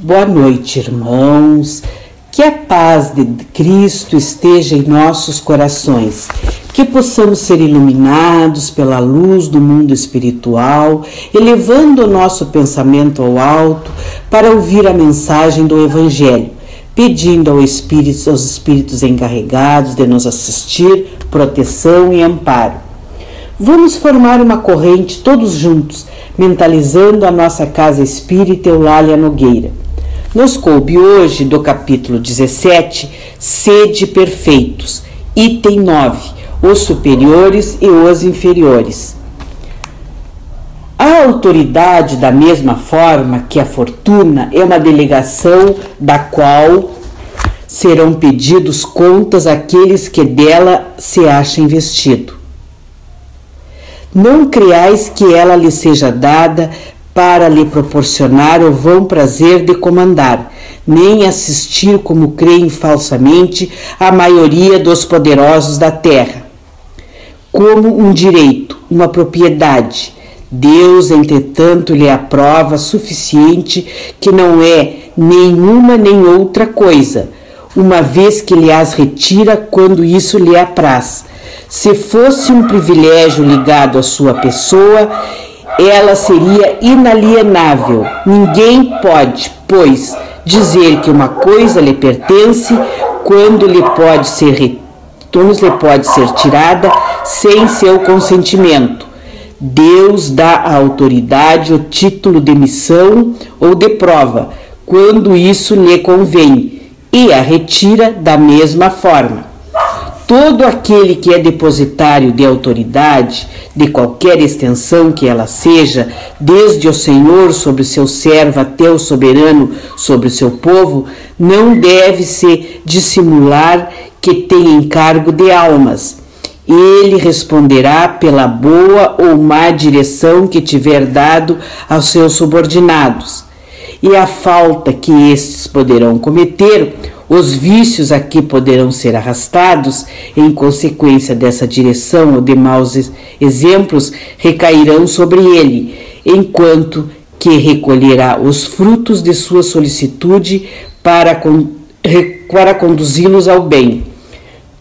Boa noite, irmãos. Que a paz de Cristo esteja em nossos corações. Que possamos ser iluminados pela luz do mundo espiritual, elevando o nosso pensamento ao alto para ouvir a mensagem do Evangelho, pedindo ao Espírito, aos Espíritos encarregados de nos assistir proteção e amparo. Vamos formar uma corrente todos juntos, mentalizando a nossa casa espírita Eulália Nogueira nos coube hoje do capítulo 17, Sede Perfeitos, item 9, os superiores e os inferiores. A autoridade, da mesma forma que a fortuna, é uma delegação da qual serão pedidos contas àqueles que dela se acham investido. Não creais que ela lhe seja dada para lhe proporcionar o vão prazer de comandar, nem assistir como creem falsamente a maioria dos poderosos da terra. Como um direito, uma propriedade, Deus, entretanto, lhe aprova suficiente que não é nenhuma nem outra coisa, uma vez que lhe as retira quando isso lhe apraz. Se fosse um privilégio ligado à sua pessoa, ela seria inalienável. Ninguém pode, pois, dizer que uma coisa lhe pertence quando lhe pode ser quando lhe pode ser tirada sem seu consentimento. Deus dá à autoridade o título de missão ou de prova, quando isso lhe convém, e a retira da mesma forma. Todo aquele que é depositário de autoridade, de qualquer extensão que ela seja, desde o Senhor sobre o seu servo até o soberano sobre o seu povo, não deve se dissimular que tem encargo de almas. Ele responderá pela boa ou má direção que tiver dado aos seus subordinados. E a falta que estes poderão cometer, os vícios aqui poderão ser arrastados em consequência dessa direção ou de maus exemplos recairão sobre ele, enquanto que recolherá os frutos de sua solicitude para, para conduzi-los ao bem.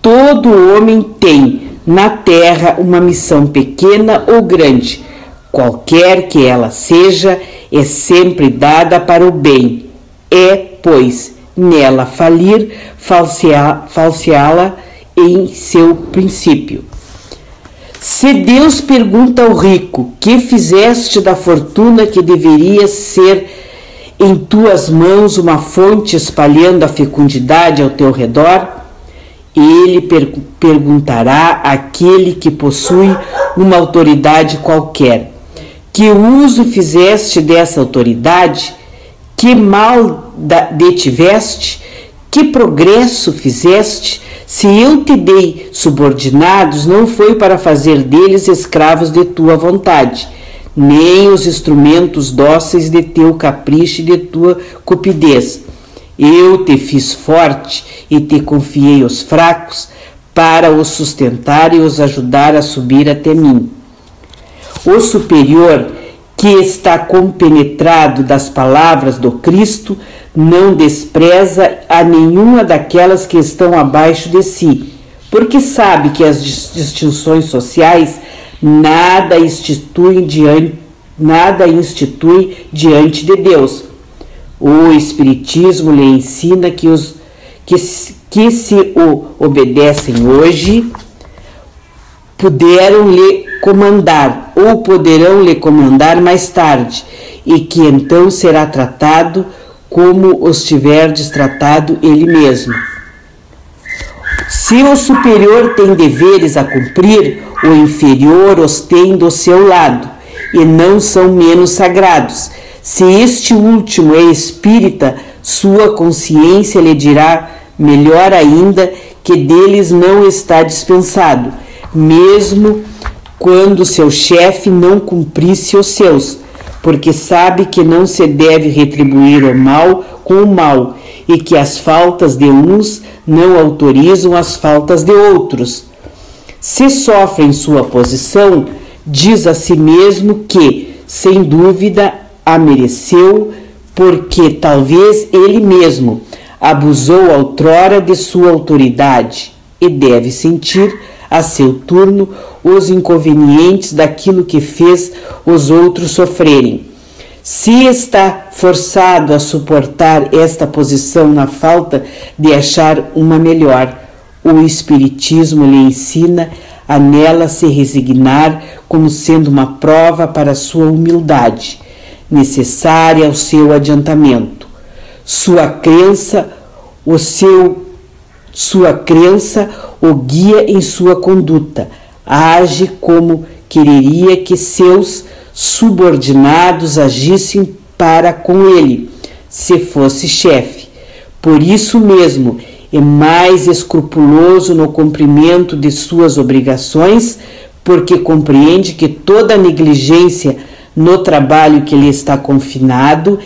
Todo homem tem na terra uma missão pequena ou grande, qualquer que ela seja, é sempre dada para o bem. É, pois, nela falir, falseá-la em seu princípio. Se Deus pergunta ao rico: Que fizeste da fortuna que deveria ser em tuas mãos uma fonte espalhando a fecundidade ao teu redor? Ele per perguntará àquele que possui uma autoridade qualquer: Que uso fizeste dessa autoridade? Que mal detiveste? Que progresso fizeste? Se eu te dei subordinados, não foi para fazer deles escravos de tua vontade, nem os instrumentos dóceis de teu capricho e de tua cupidez. Eu te fiz forte e te confiei os fracos para os sustentar e os ajudar a subir até mim. O superior que está compenetrado das palavras do Cristo, não despreza a nenhuma daquelas que estão abaixo de si, porque sabe que as distinções sociais nada instituem diante, nada institui diante de Deus. O Espiritismo lhe ensina que os que, que se o obedecem hoje puderam lhe comandar ou poderão lhe comandar mais tarde, e que então será tratado como os tiverdes tratado ele mesmo. Se o superior tem deveres a cumprir, o inferior os tem do seu lado, e não são menos sagrados. Se este último é espírita, sua consciência lhe dirá melhor ainda que deles não está dispensado, mesmo quando seu chefe não cumprisse os seus, porque sabe que não se deve retribuir o mal com o mal e que as faltas de uns não autorizam as faltas de outros. Se sofre em sua posição, diz a si mesmo que, sem dúvida, a mereceu porque talvez ele mesmo abusou outrora de sua autoridade e deve sentir, a seu turno, os inconvenientes daquilo que fez os outros sofrerem. Se está forçado a suportar esta posição na falta de achar uma melhor, o Espiritismo lhe ensina a nela se resignar como sendo uma prova para sua humildade, necessária ao seu adiantamento. Sua crença, o seu sua crença o guia em sua conduta, age como quereria que seus subordinados agissem para com ele, se fosse chefe. Por isso mesmo, é mais escrupuloso no cumprimento de suas obrigações, porque compreende que toda negligência no trabalho que lhe está confinado,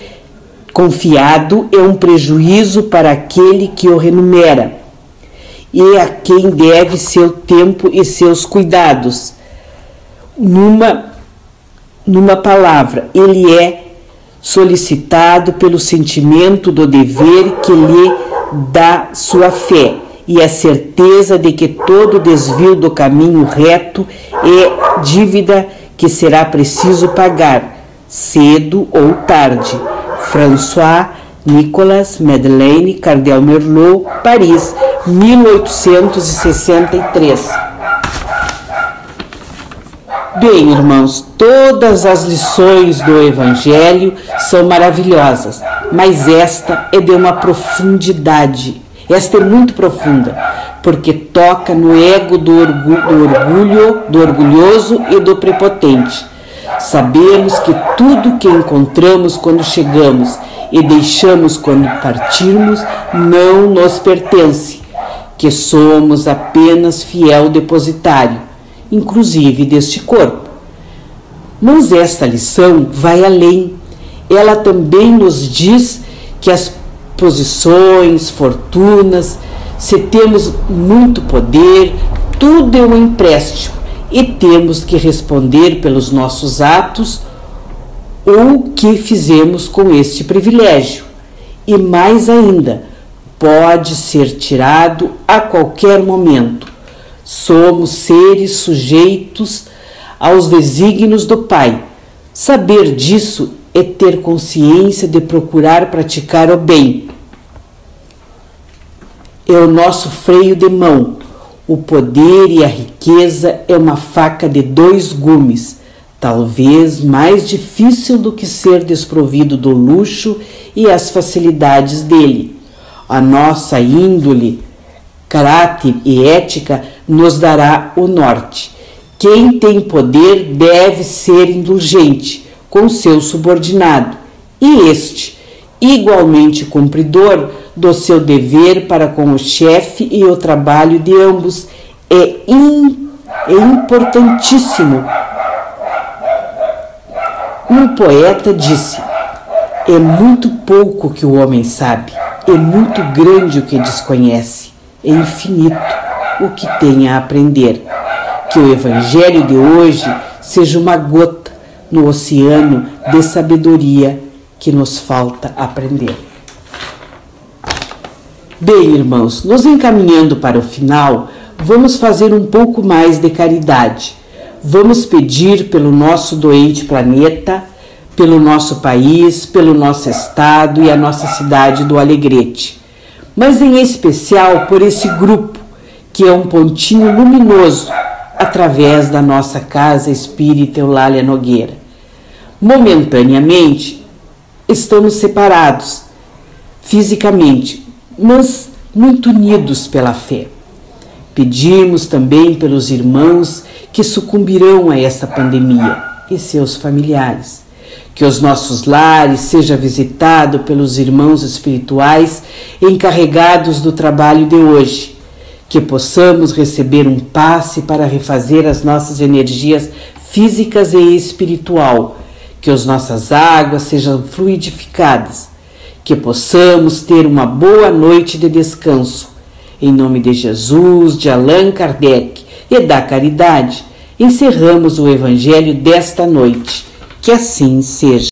confiado é um prejuízo para aquele que o renumera e a quem deve seu tempo e seus cuidados. Numa numa palavra, ele é solicitado pelo sentimento do dever que lhe dá sua fé e a certeza de que todo desvio do caminho reto é dívida que será preciso pagar, cedo ou tarde. François Nicolas Madeleine Cardel Merlot, Paris, 1863. Bem, irmãos, todas as lições do Evangelho são maravilhosas, mas esta é de uma profundidade. Esta é muito profunda, porque toca no ego do orgulho, do, orgulho, do orgulhoso e do prepotente. Sabemos que tudo que encontramos quando chegamos e deixamos quando partirmos não nos pertence, que somos apenas fiel depositário inclusive deste corpo. Mas esta lição vai além. Ela também nos diz que as posições, fortunas, se temos muito poder, tudo é um empréstimo e temos que responder pelos nossos atos o que fizemos com este privilégio. E mais ainda, pode ser tirado a qualquer momento. Somos seres sujeitos aos desígnios do Pai. Saber disso é ter consciência de procurar praticar o bem. É o nosso freio de mão. O poder e a riqueza é uma faca de dois gumes, talvez mais difícil do que ser desprovido do luxo e as facilidades dele. A nossa índole, caráter e ética nos dará o norte. Quem tem poder deve ser indulgente com seu subordinado, e este, igualmente cumpridor do seu dever para com o chefe e o trabalho de ambos, é, é importantíssimo. Um poeta disse: É muito pouco que o homem sabe, é muito grande o que desconhece, é infinito o que tem a aprender. Que o Evangelho de hoje seja uma gota no oceano de sabedoria que nos falta aprender. Bem, irmãos, nos encaminhando para o final, vamos fazer um pouco mais de caridade. Vamos pedir pelo nosso doente planeta, pelo nosso país, pelo nosso estado e a nossa cidade do Alegrete, mas em especial por esse grupo que é um pontinho luminoso através da nossa casa espírita Eulália Nogueira. Momentaneamente, estamos separados fisicamente, mas muito unidos pela fé. Pedimos também pelos irmãos que sucumbirão a essa pandemia e seus familiares. Que os nossos lares sejam visitados pelos irmãos espirituais encarregados do trabalho de hoje que possamos receber um passe para refazer as nossas energias físicas e espiritual, que as nossas águas sejam fluidificadas, que possamos ter uma boa noite de descanso. Em nome de Jesus, de Allan Kardec e da caridade, encerramos o Evangelho desta noite. Que assim seja.